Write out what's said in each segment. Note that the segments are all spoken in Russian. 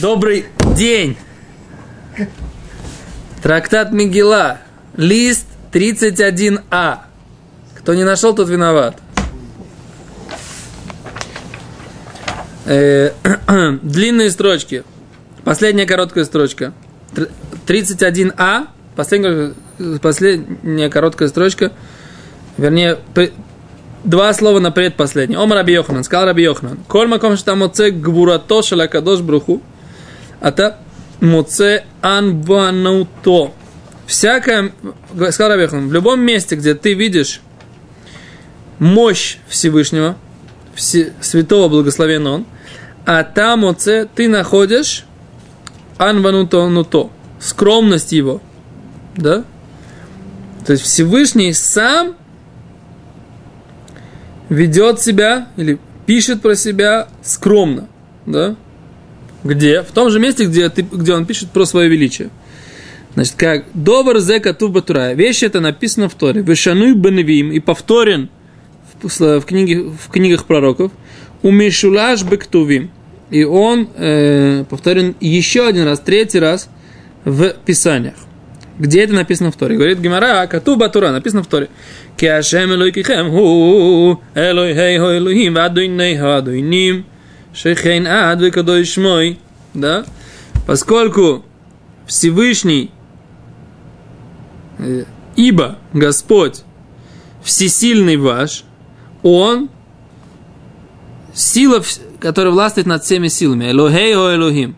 Добрый день! Трактат Мигела, лист 31а. Кто не нашел, тот виноват. Э, длинные строчки. Последняя короткая строчка. 31а. Последняя, последняя короткая строчка. Вернее, два слова на предпоследний. Ом Раби Йоханан, сказал Раби Йоханан. Коль маком что моце гвурато шалакадош бруху. А та моце анвануто. Всякое, сказал Раби Йоханан, в любом месте, где ты видишь мощь Всевышнего, все, святого благословен он, а там моце ты находишь анвануто нуто, скромность его, да? То есть Всевышний сам ведет себя или пишет про себя скромно, да? Где? В том же месте, где, ты, где он пишет про свое величие. Значит, как «Добр зе катув батурая». Вещь это написано в Торе. «Вешануй беневим» и повторен в, в, книге, в книгах пророков. «Умешулаш бектувим». И он э, повторен еще один раз, третий раз в Писаниях. Где это написано в Торе? Говорит Гимара, Кату Батура, написано в Торе. Ки Ашем Элойкихем ху Элой Хей Хо Элохим Вадуйней Хадуйним Шейхейн Ад Векадой Шмой. Да? Поскольку Всевышний, э, ибо Господь всесильный ваш, Он сила, которая властвует над всеми силами. Элохей о Элохим.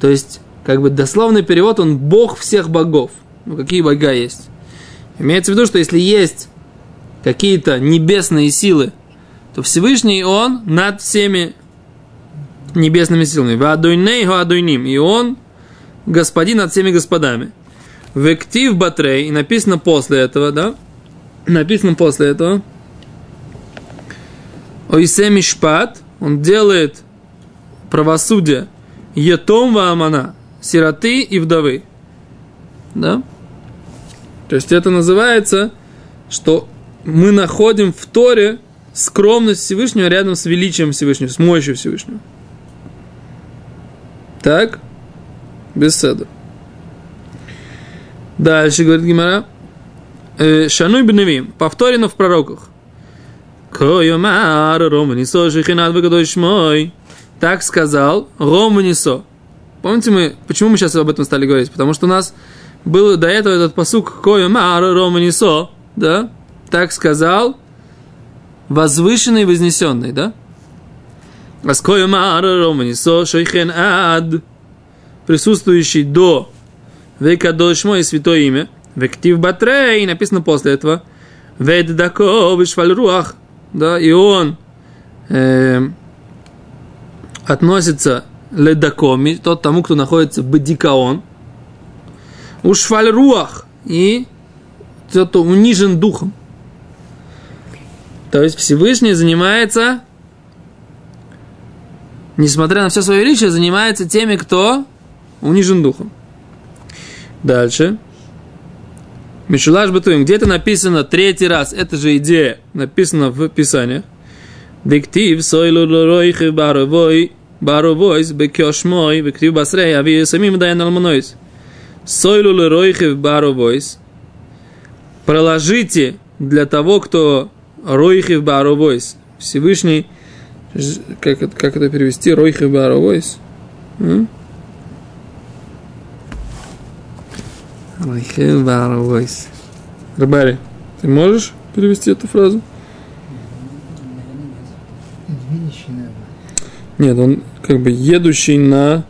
То есть как бы дословный перевод, он бог всех богов. Ну, какие бога есть? Имеется в виду, что если есть какие-то небесные силы, то Всевышний Он над всеми небесными силами. Вадуйнейху адуйним. И Он господин над всеми господами. Вектив батрей. И написано после этого, да? Написано после этого. Ойсе. Он делает правосудие. Етом ваамана сироты и вдовы. Да? То есть это называется, что мы находим в Торе скромность Всевышнего рядом с величием Всевышнего, с мощью Всевышнего. Так? Без седа. Дальше говорит Гимара. «Э, Шануй бневим. Повторено в пророках. Так сказал Романисо. Помните мы, почему мы сейчас об этом стали говорить? Потому что у нас был до этого этот посук Кою Мара Романисо, да? Так сказал возвышенный вознесенный, да? Аскою Мара Романисо Шейхен Ад присутствующий до Века Дошмо и святое имя. Вектив Батрей, написано после этого. Вед Дако Вишвальруах, да, и он э, относится ледакоми, тот тому, кто находится бадикаон, ушфаль руах, и тот, кто унижен духом. То есть Всевышний занимается, несмотря на все свое величие, занимается теми, кто унижен духом. Дальше. Мишулаш Батуим. Где-то написано третий раз, эта же идея написана в Писании. Диктив сойлу лоройхи баровой баровойс, бекешмой, вектив басрей, ави самим дайн алмонойс. Сойлу леройхев баровойс. Проложите для того, кто ройхев баровойс. Всевышний, как, это, как это перевести, ройхев баровойс? Ройхев баровойс. Рыбари, ты можешь перевести эту фразу? Нет, он как бы едущий на...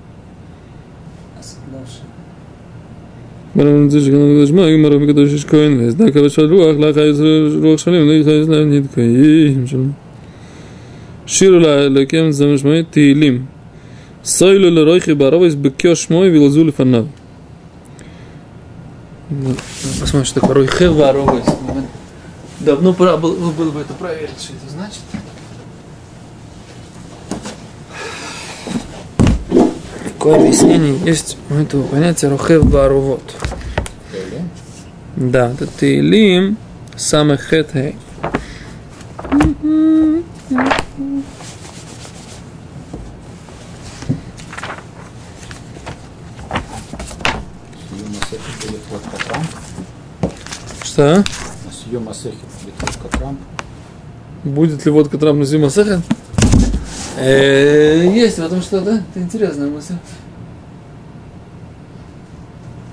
Посмотрим, что такое. Давно пора было бы это проверить, что это значит. Какое объяснение есть у этого понятия рухев барувот? Да, это Тейлим, самый хэтхэй. Что? Будет ли водка Трамп на зиму Э, Есть в этом что-то. Это интересная мысль.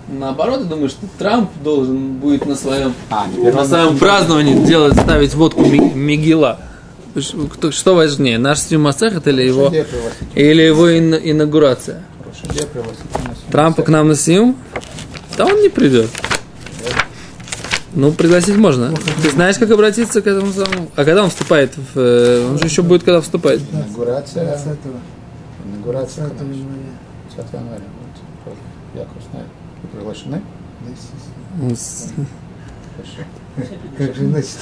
Наоборот, я думаю, что Трамп должен будет на своем, А, на своем праздновании делать, ставить водку Ми- Мигела. Кто- Что важнее, наш Зима Саха или его, или его ин- инаугурация? Трампа к нам на Сиум? Да он не придет. Ну, пригласить можно. Ты знаешь, как обратиться к этому самому? А когда он вступает в... э, Он же еще будет, когда вступает. Инаугурация. 20 Инаугурация. 20 конечно. января. 10 января будет. Яков знает. Вы приглашены? Да, естественно. Хорошо. Как же значит?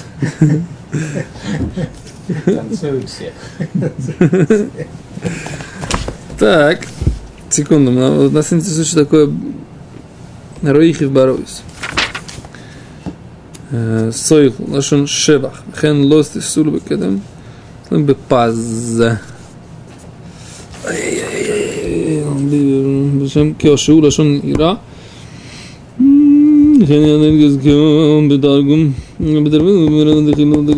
Танцуют все. Так, секунду, нас интересует, что такое Роихи в Баровис. Соих, лашон шебах, хен лост и сул бекедем, бепаз. בשם כאושרו לשון עירה. וכן ינגז כיום בתרגום, בתרגום,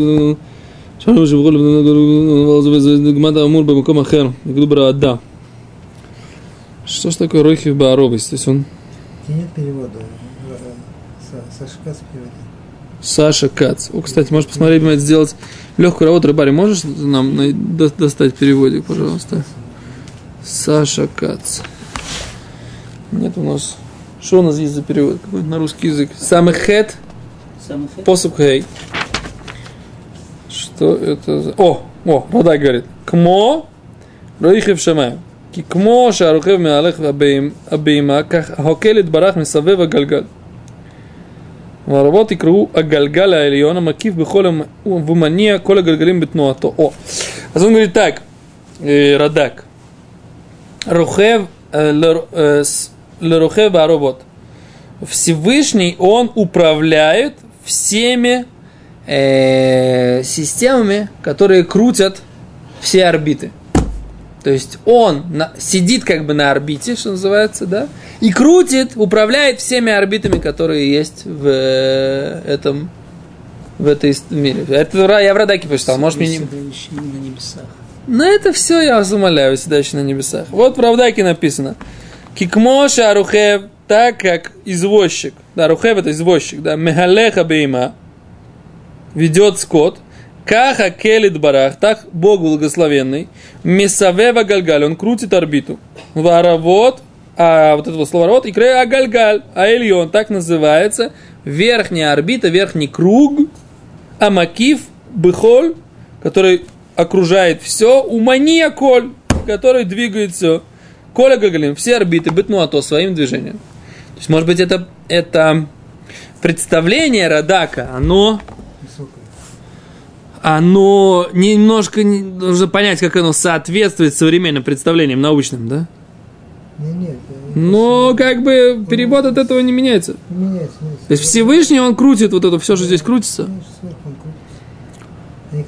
שלום שבכל לבני הגלו, וזה דוגמת האמור במקום אחר, נגדו ברעדה. Что ж такое Ройхи Бааробис? То есть он И нет перевода. Э, Са- Саша Кац переводит. Саша Кац. О, кстати, можешь посмотреть, мне сделать легкую работу, рыбари. Можешь нам най- до- достать переводик, пожалуйста? Саша Кац. Нет у нас... Что у нас есть за перевод? Какой-то на русский язык. Самый хет, посук хей. Что это за... О, о, Радай говорит. Кмо רואיכב שמיים. כי כמו שהרוכב מהלך הבהמ- הבהמה, כך ההוקל יתברך מסבב הגלגל. Ворвот и кру агальгаля альона макив бихолем в мания коля гальгалим битнуато. О. А он говорит так, э, Радак. Рухев Лерухев Аробот. Всевышний, он управляет всеми э, системами, которые крутят все орбиты. То есть он на- сидит как бы на орбите, что называется, да, и крутит, управляет всеми орбитами, которые есть в э, этом в этой мире. Это я в Радаке почитал, может мне не... На небесах. Но это все, я вас умоляю, седающий на небесах. Вот в Равдаке написано. Кикмоша Арухев, так как извозчик, да, Арухев это извозчик, да, Мехалеха Бейма, ведет скот, Каха Келит Барах, так Бог благословенный, Месавева Гальгаль, он крутит орбиту. Варавот, а вот это вот слово ворот, и края Гальгаль, а Эльон, так называется, верхняя орбита, верхний круг, Амакив, Быхоль, который окружает все, Умания Коль, который двигает все. Коля Гагалин, все орбиты, быть ну а то своим движением. То есть, может быть, это, это представление Радака, оно. А, оно немножко нужно понять, как оно соответствует современным представлениям научным, да? Нет, нет. Но как бы перевод от этого не меняется. Меняется. То есть Всевышний, он крутит вот это все, что здесь крутится. Ну, Они а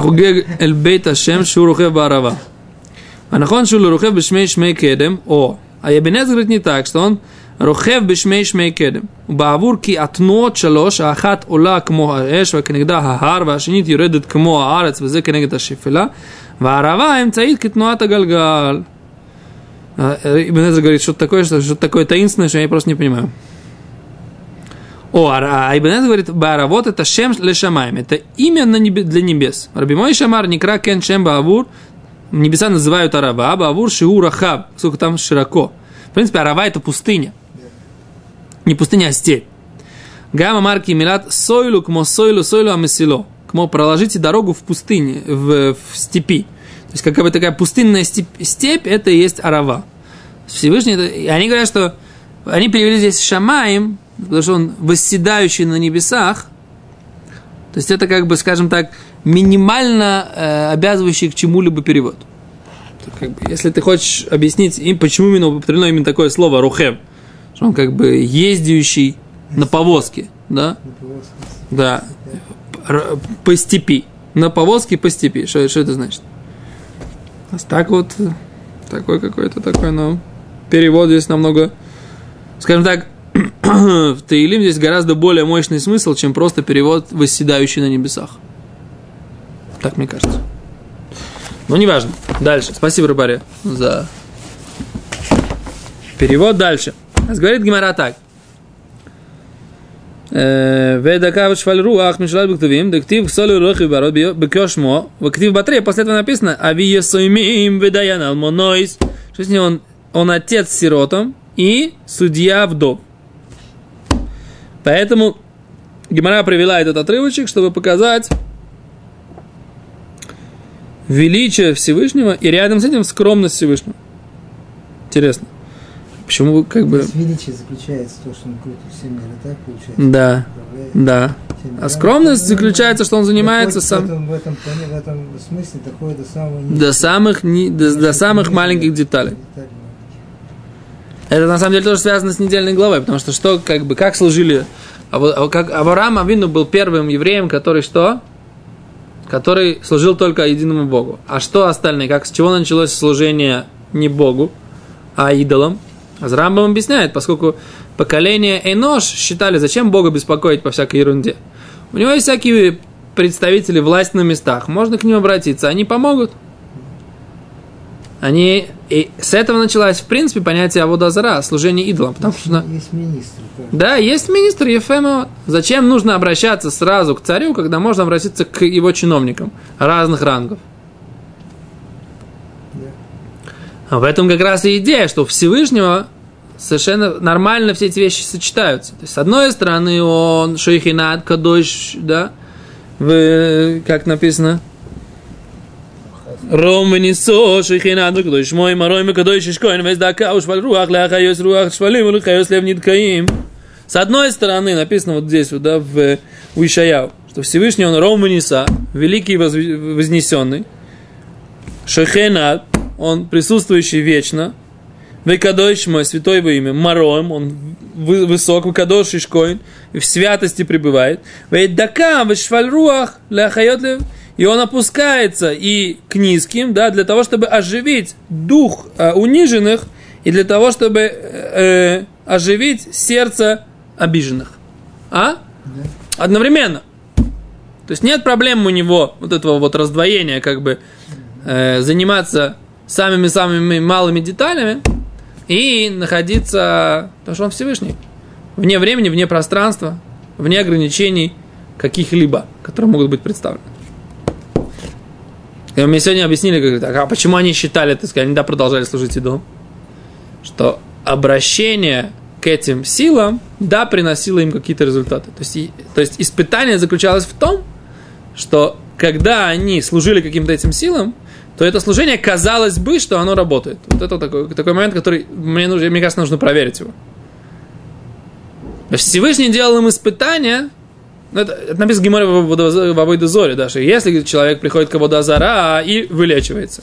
как гег эль бейт ашем шурухе барава. Анахон шулурухе бешмей шмей кедем. О. А Ябенец говорит не так, что он רוכב בשמי שמי קדם. ובעבור כי התנועות שלוש, האחת עולה כמו האש וכנגדה ההר, והשנית יורדת כמו הארץ וזה כנגד השפלה, והערבה האמצעית כתנועת הגלגל. Ибн говорит что-то такое, что- что-то такое таинственное, что я просто не понимаю. О, а а Ибн Эз говорит, Бааравот это Шем Лешамаем, это имя на небе- для небес. Раби мой Шамар, Никра Кен Шем Баавур, небеса называют Арава, а Баавур Шиу Рахаб, сколько там широко. В принципе, Арава это пустыня. Не пустыня, а степь. Гамма Марки Милат Сойлу, кмо Сойлу, Сойлу Амесило. Кмо проложите дорогу в пустыне, в, в степи. То есть, как бы такая пустынная степь, степь это и есть Арава. Всевышний, это- и они говорят, что они перевели здесь Шамаем, потому что он восседающий на небесах. То есть это как бы, скажем так, минимально э, обязывающий к чему-либо перевод. Как бы, если ты хочешь объяснить, им, почему именно употреблено именно такое слово рухев, что он как бы ездящий на повозке, да, да, по степи, на повозке по степи. Что, что это значит? Так вот, такой какой-то такой, но перевод здесь намного, скажем так, в Таилим здесь гораздо более мощный смысл, чем просто перевод «восседающий на небесах». Так мне кажется. Ну, неважно. Дальше. Спасибо, Рыбаре, за перевод. Дальше. Говорит Гимара так. Ведакав шваль руах мишлат бектувим, дектив солю рохи барот бекешмо, вактив батре, после этого написано, ави есуимим ведаян алмонойс, что с ним он, он отец сиротом и судья вдов. Поэтому Гимара привела этот отрывочек, чтобы показать величие Всевышнего и рядом с этим скромность Всевышнего. Интересно. Почему как бы... Величие заключается в том, что он крутит все миры, так получается? Да, да. А скромность заключается, что он занимается сам... В этом, в, этом, плане- в этом смысле доходит до самого До самых, ни- до, до самых маленьких деталей. Это на самом деле тоже связано с недельной главой, потому что что, как бы, как служили... А вот, а как Авраам Авину был первым евреем, который что? Который служил только единому Богу. А что остальные? Как, с чего началось служение не Богу, а идолам? Азрамбам объясняет, поскольку поколение Энош считали, зачем Бога беспокоить по всякой ерунде. У него есть всякие представители власти на местах, можно к ним обратиться, они помогут. Они... И с этого началось, в принципе, понятие Аводазара, служение идолам, потому что... Есть министр. так. Да, есть министр Ефемова. Зачем нужно обращаться сразу к царю, когда можно обратиться к его чиновникам разных рангов? Да. В этом как раз и идея, что у Всевышнего совершенно нормально все эти вещи сочетаются. То есть, с одной стороны, он шейхинат, кадош, да, в, как написано, Ром венесо шейхинат, кадош мой, марой мы кадош шишкоин, весь дака, уж валь руах, ляхайос руах, швалим, лихайос лев ниткаим. С одной стороны, написано вот здесь, вот, да, в у Ишаяу, что Всевышний он Ром великий вознесенный, Шехенат, он присутствующий вечно. Векадойш мой, святой его имя, Мароем, он вы- высок, Векадош Ишкоин, в святости пребывает. Вейдака, Вешвальруах, Ляхайотлев, и он опускается и к низким, да, для того, чтобы оживить дух э, униженных, и для того, чтобы э, э, оживить сердце обиженных. А? Одновременно. То есть нет проблем у него вот этого вот раздвоения, как бы э, заниматься самыми-самыми малыми деталями и находиться, потому что он Всевышний, вне времени, вне пространства, вне ограничений каких-либо, которые могут быть представлены. И мне сегодня объяснили, как, а почему они считали, так сказать, они да, продолжали служить идолам, что обращение к этим силам, да, приносило им какие-то результаты. То есть, и- то есть испытание заключалось в том, что когда они служили каким-то этим силам, то это служение казалось бы, что оно работает. Вот это такой, такой момент, который мне, нужно, мне кажется, нужно проверить его. Всевышний делал им испытания, ну, это, это написано Гиморе в Авойдозоре, да, что если человек приходит к Аводозара и вылечивается.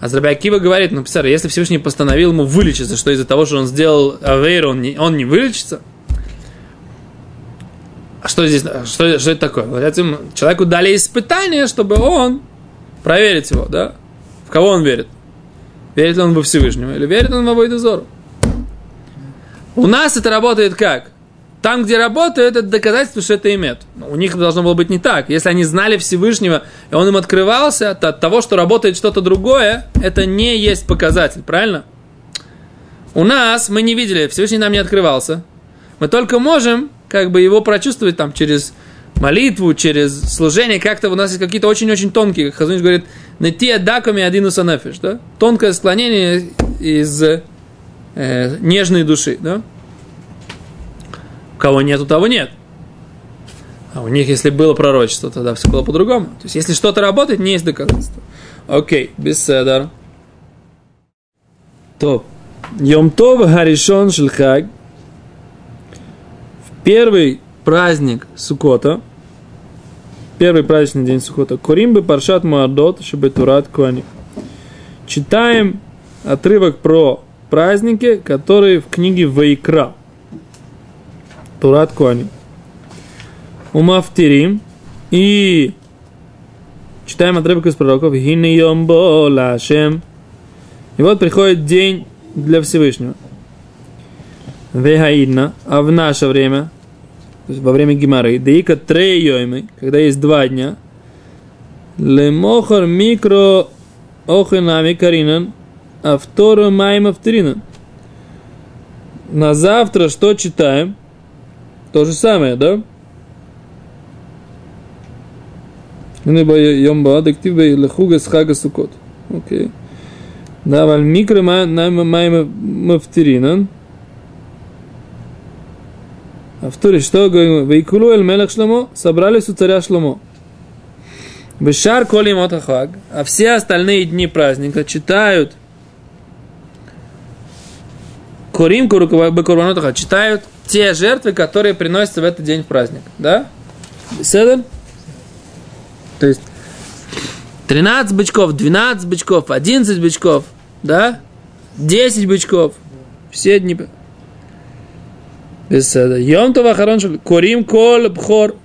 А Зраби Акива говорит, ну, представь, если Всевышний постановил ему вылечиться, что из-за того, что он сделал Авейр, он не, он не вылечится, а что здесь, что, что это такое? Человеку дали испытание, чтобы он проверить его, да? Кого он верит? Верит ли он во Всевышнего или верит он в Авойдозору? У нас это работает как? Там, где работает, это доказательство, что это имеет. У них должно было быть не так. Если они знали Всевышнего, и он им открывался, то от того, что работает что-то другое, это не есть показатель, правильно? У нас мы не видели, Всевышний нам не открывался. Мы только можем как бы его прочувствовать там через молитву, через служение. Как-то у нас есть какие-то очень-очень тонкие, как Хазунич говорит, найти даками один усанафиш, да? Тонкое склонение из э, нежной души, да? У кого нет, у того нет. А у них, если было пророчество, тогда все было по-другому. То есть, если что-то работает, не есть доказательство. Окей, беседар. Топ. Йом Тов Харишон Шельхаг. В первый праздник Сукота, первый праздничный день Сукота, Куримбы Паршат Муадот Шабетурат Куани. Читаем отрывок про праздники, которые в книге Вайкра. Турат Куани. Умафтирим. И читаем отрывок из пророков. Хини йом бо лашем. И вот приходит день для Всевышнего. Вегаидна, а в наше время, то есть во время геморы, деика трейоймы, когда есть два дня, лемохар микро охинами каринан, а вторую майма вторинан. На завтра что читаем? То же самое, да? Окей. Да, микро майма вторинан в Туре что говорим? Вейкулу эль мелех шломо, собрались у царя шломо. Бешар коли мотахаг, а все остальные дни праздника читают Корим Бекурбанотаха читают те жертвы, которые приносятся в этот день в праздник. Да? Седер? То есть 13 бычков, 12 бычков, 11 бычков, да? 10 бычков. Все дни. Йом Това Харон Корим Кол Бхор.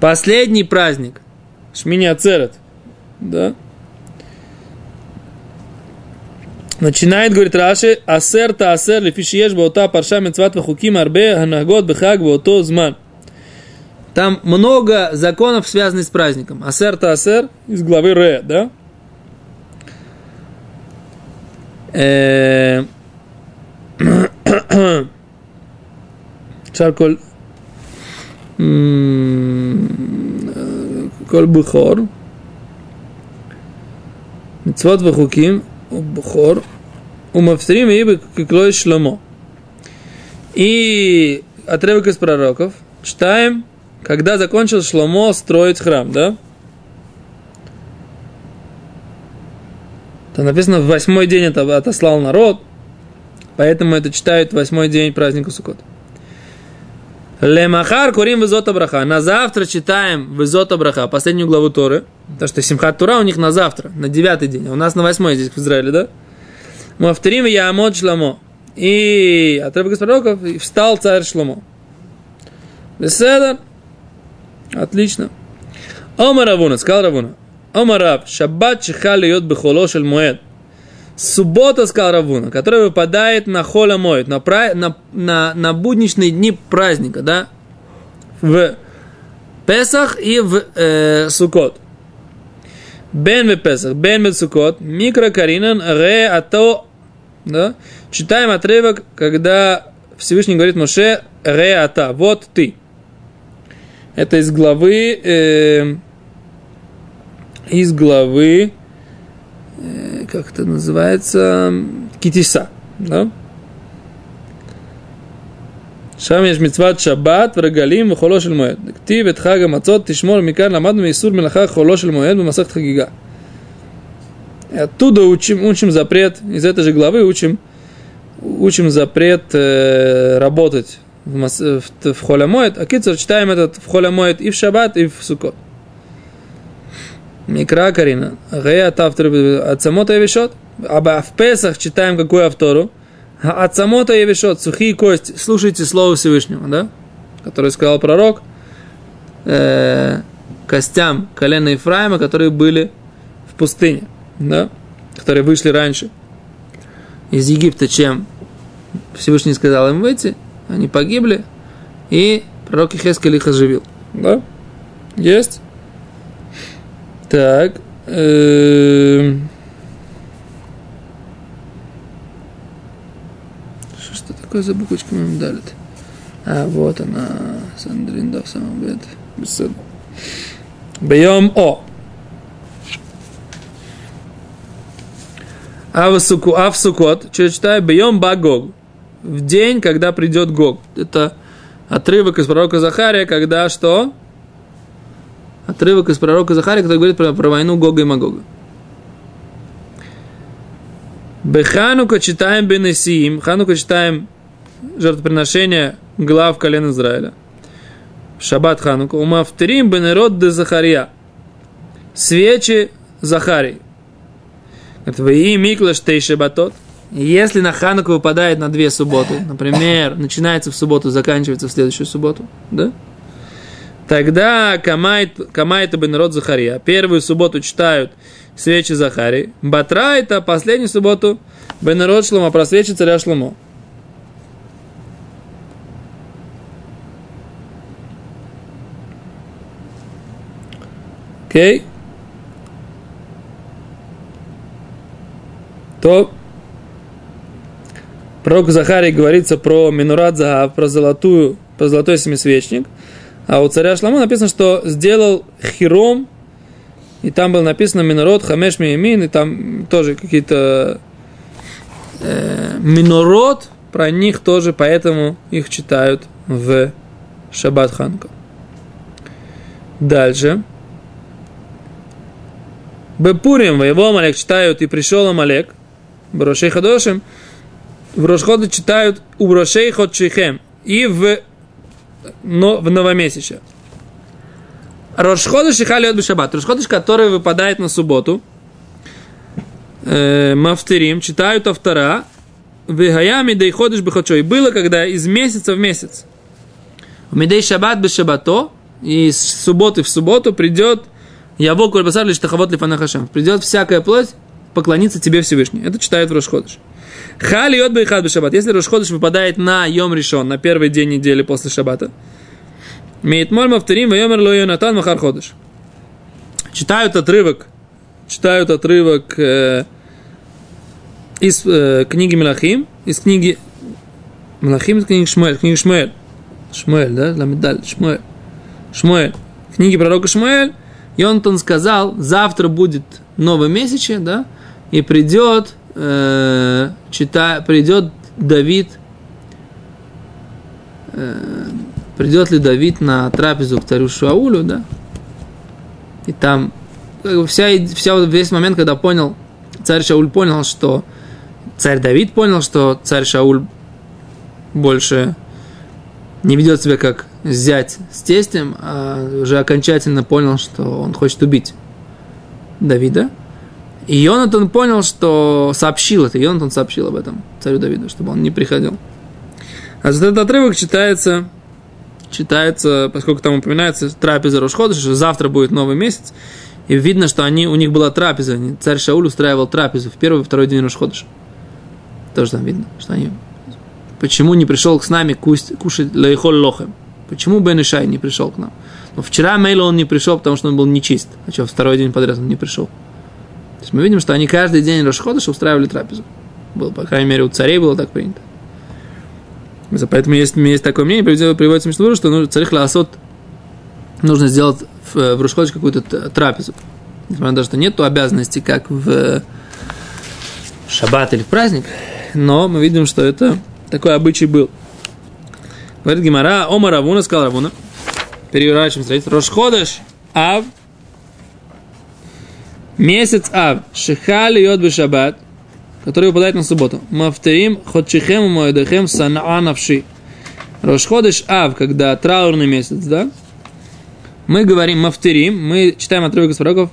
Последний праздник. Шмини Ацерет. Да? Начинает, говорит Раши, асер та асер лифишиеш баута парша мецват вахуким арбе ханагот бехаг бауто зман. Там много законов, связанных с праздником. Асер та асер из главы Ре, да? Чарколь כל בכור, מצוות וחוקים ובכור, ומפטירים ибо киклой шломо. И отрывок из пророков читаем, когда закончил Шломо строить храм, да? Там написано, в восьмой день это отослал народ, поэтому это читают в восьмой день праздника Суккот. Лемахар курим визота браха. На завтра читаем визота браха, последнюю главу Торы. Потому что Симхат Тура у них на завтра, на девятый день. А у нас на восьмой здесь в Израиле, да? Мавторим и Яамот Шламо. И отрывок из пророков, и встал царь Шламо. Беседа. Отлично. Ома Равуна, сказал Равуна. Ома Раб, шаббат чихали йод бехоло шель моед. Суббота, сказал Равуна, которая выпадает на холя моет, на, пра... на, на, на будничные дни праздника, да, в Песах и в э, Сукот. Бен в Песах, бен в Сукот, микро каринан ре ато, да, читаем отрывок, когда Всевышний говорит Моше ре ата, вот ты. Это из главы, э, из главы как это называется, китиса, да? שם יש מצוות שבת ורגלים וחולו של מועד. כתיב את חג המצות תשמור מכאן למדנו מאיסור מלאכה חולו של מועד במסכת חגיגה. Оттуда учим, учим запрет, из этой же главы учим, учим запрет э, работать в, в, в холямоид, а кицер читаем этот в холямоид и в шаббат, и в сукот. Микра Карина. Гея автор Ацамота Евишот. А в Песах читаем какую автору? Ацамота Евишот, сухие кости. Слушайте слово Всевышнего, да? Который сказал пророк э, костям колена Ефраима, которые были в пустыне, да? Которые вышли раньше из Египта, чем Всевышний сказал им выйти. Они погибли, и пророк Ихескель их оживил. Да? Есть? Так. Эм. Что, что такое за буквочка нам дали -то? А, вот она. Сандрин, да, в самом деле. Беседа. Бьем О. А в, суку, а в Сукот, что читаю, бьем Багог. В день, когда придет Гог. Это отрывок из пророка Захария, когда что? Отрывок из пророка Захария, который говорит про, про войну Гога и Магога. Беханука читаем Бенесиим, Ханука читаем жертвоприношение глав колен Израиля. Шаббат Ханука. Умафтерим бенерод де Захария. Свечи Захарии. Твои миклаш тей шабатот. Если на Хануку выпадает на две субботы, например, начинается в субботу, заканчивается в следующую субботу, да? Тогда Камайт, Камайт и Бенрод Захария. Первую субботу читают свечи Захари. Батрайта, последнюю субботу Бенрод Шлома, про свечи царя Шломо. Окей? Okay. То пророк Захарий говорится про Минурат Захав, про золотую, про золотой семисвечник. А у царя Шламо написано, что сделал хиром, и там было написано Минород, Хамеш Миемин, и там тоже какие-то э, Минород, про них тоже, поэтому их читают в Шаббат Ханка. Дальше. Бепурим, его Амалек читают, и пришел Амалек, Брошей Хадошим, в Рошходе читают у Брошей Ходшихем, и в, но, в новомесяче. Рошходыш и Халиот Бешабат. Рошходыш, который выпадает на субботу, э, Мафтерим, читают автора, Вегаями и ходишь И Было, когда из месяца в месяц. Медей шаббат без шаббато, и с субботы в субботу придет Яво Кульбасар лишь тахавот лифанахашем. Придет всякая плоть поклониться тебе Всевышний. Это читает в Рошходыш. Хали от Байхад Шаббат. Если Рошходыш выпадает на Йом Ришон, на первый день недели после Шаббата, Мейтмоль Мавторим Вайомер Ло Йонатан Махар Ходыш. Читают отрывок, читают отрывок э, из э, книги Мелахим, из книги Мелахим, из книги Шмуэль, книги Шмуэль. Шмуэль, да? Ламедаль, Шмуэль. Шмуэль. Книги пророка Шмуэль, и он, сказал, завтра будет новое месяче, да, и придет, э, чита, придет Давид, э, придет ли Давид на трапезу к царю Шаулю, да, и там вся, вся, весь момент, когда понял, царь Шауль понял, что царь Давид понял, что царь Шауль больше не ведет себя как зять с тестем, а уже окончательно понял, что он хочет убить Давида. И Йонатан понял, что сообщил это. Йонатан сообщил об этом царю Давиду, чтобы он не приходил. А за этот отрывок читается, читается, поскольку там упоминается трапеза Рошхода, что завтра будет новый месяц, и видно, что они, у них была трапеза. Царь Шауль устраивал трапезу в первый и второй день Рошходыша. Тоже там видно, что они... Почему не пришел с нами кушать лейхол лохем? Почему Бен Ишай не пришел к нам? Но вчера Мейла он не пришел, потому что он был нечист. А что, второй день подряд он не пришел? То есть мы видим, что они каждый день Рошходыша устраивали трапезу. Было, по крайней мере, у царей было так принято. Поэтому есть, есть такое мнение, приводится Мишнуру, что ну, царих Лаосот нужно сделать в, в Рошходыш какую-то трапезу. Несмотря на то, что нет обязанности, как в шаббат или в праздник, но мы видим, что это такой обычай был. Говорит Гимара, Ома Равуна, сказал Равуна, переворачиваем страницу, Рошходыш, Ав, месяц Ав, Шихали Йод Шаббат, который выпадает на субботу. Мафтерим Ходчихем Моедахем Санаа Навши. Рошходыш Ав, когда траурный месяц, да? Мы говорим Мафтерим, мы читаем отрывок из пророков,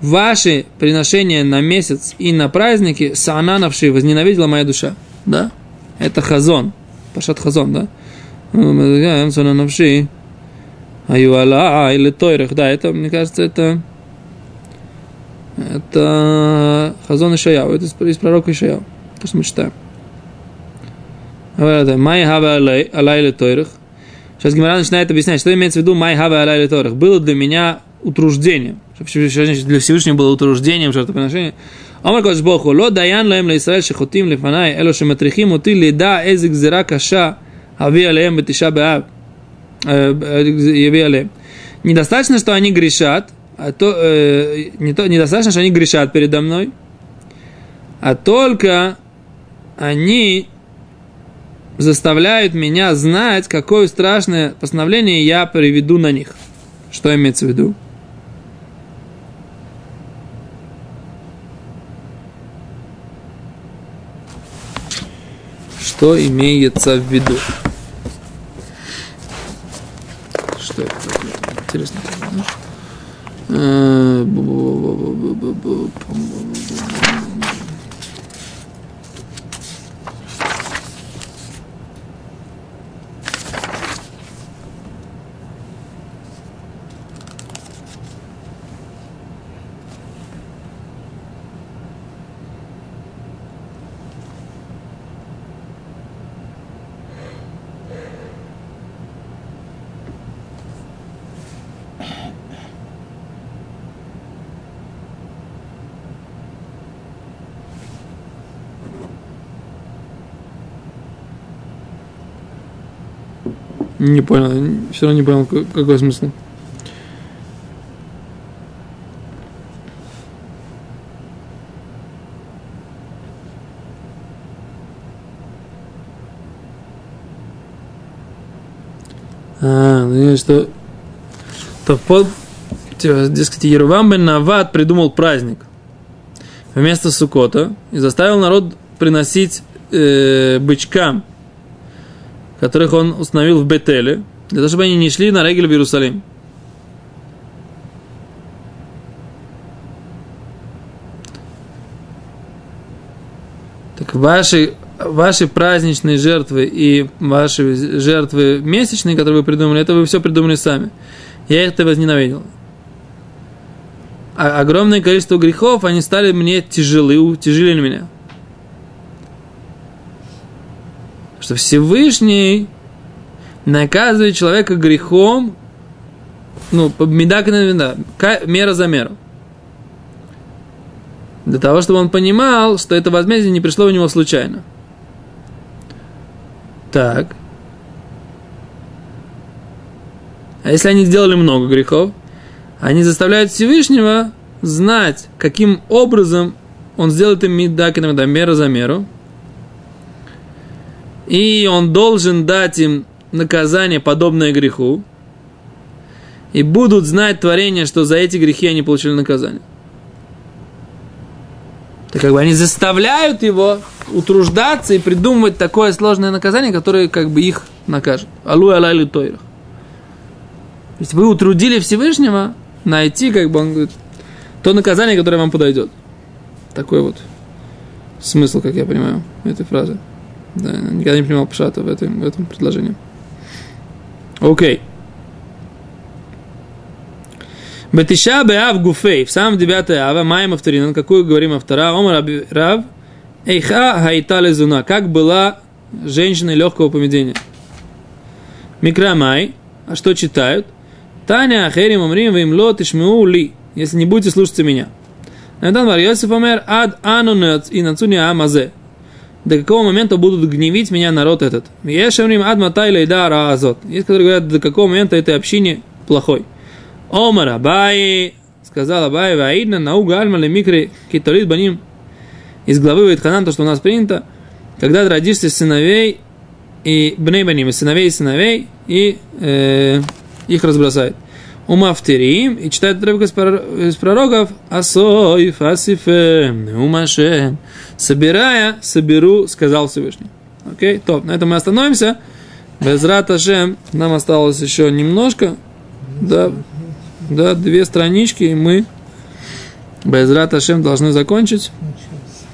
ваши приношения на месяц и на праздники Саана Навши, возненавидела моя душа. Да? Это хазон. Пашат хазон, да? Навши. Аюала или Тойрах, да, это, мне кажется, это это Хазон Ишаяу, это из пророка Ишаяу, то, что мы читаем. Май хава алайле тойрах. Сейчас Гимара начинает объяснять, что имеется в виду май хава алайле тойрах. Было для меня утруждением. Для Всевышнего было утруждением жертвоприношение. Омар Кодж Боху, ло даян лаем ле Исраэль шехотим лифанай, эло шематрихим ути лида эзик зира каша, ави алеем бетиша беав, э, яви. Недостаточно, что они грешат, а то, э, не то, недостаточно, что они грешат передо мной, а только они заставляют меня знать, какое страшное постановление я приведу на них. Что имеется в виду? Что имеется в виду? Что это такое? Интересно э, Не понял, все равно не понял, ка- какой смысл. А, ну что... То под... типа, Дескать, Ерувам бен Нават придумал праздник. Вместо Сукота и заставил народ приносить э, бычкам, которых он установил в Бетеле, для того, чтобы они не шли на регель в Иерусалим. Так ваши, ваши праздничные жертвы и ваши жертвы месячные, которые вы придумали, это вы все придумали сами. Я их-то возненавидел. А огромное количество грехов, они стали мне тяжелы, утяжелили меня. Что Всевышний наказывает человека грехом, ну, медак на ка- мера за меру. Для того, чтобы он понимал, что это возмездие не пришло у него случайно. Так. А если они сделали много грехов, они заставляют Всевышнего знать, каким образом он сделает им медак иногда, мера за меру. И он должен дать им наказание, подобное греху. И будут знать творение, что за эти грехи они получили наказание. Так как бы они заставляют его утруждаться и придумывать такое сложное наказание, которое как бы их накажет. Алу алайлу тойрах. То есть вы утрудили Всевышнего найти, как бы он говорит, то наказание, которое вам подойдет. Такой вот смысл, как я понимаю, этой фразы. Да, никогда не понимал пшата в этом, в этом предложении. Окей. Бетиша беав гуфей. В самом 9 ава, маем авторинан, какую говорим автора, омар рав, эйха хайта лезуна, как была женщина легкого поведения. Микрамай, а что читают? Таня ахерим амрим вим ло тишмеу ли, если не будете слушаться меня. Натан бар Йосиф омер ад ану и нацуни амазе. До какого момента будут гневить меня народ этот? Есть амрим ад матай лейда раазот. Есть, которые говорят, до какого момента этой общине плохой. Омар Абай, сказал Абай, ваидна науга альма микри китолит баним. Из главы Вайтханан, то, что у нас принято, когда ты родишься сыновей и бней баним, из сыновей и сыновей, и э, их разбросает. Умафтерим, и читает отрывок из, прор- из пророков, Асой, Фасифем, Умашем. Собирая, соберу, сказал Всевышний. Окей, топ, на этом мы остановимся. Без Раташем нам осталось еще немножко. Да, да, две странички, и мы без Раташем должны закончить.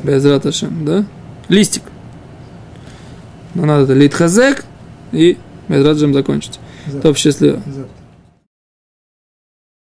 Без Раташем, да? Листик. Но надо это литхазек и без Раташем закончить. Топ, счастливо. Завтра.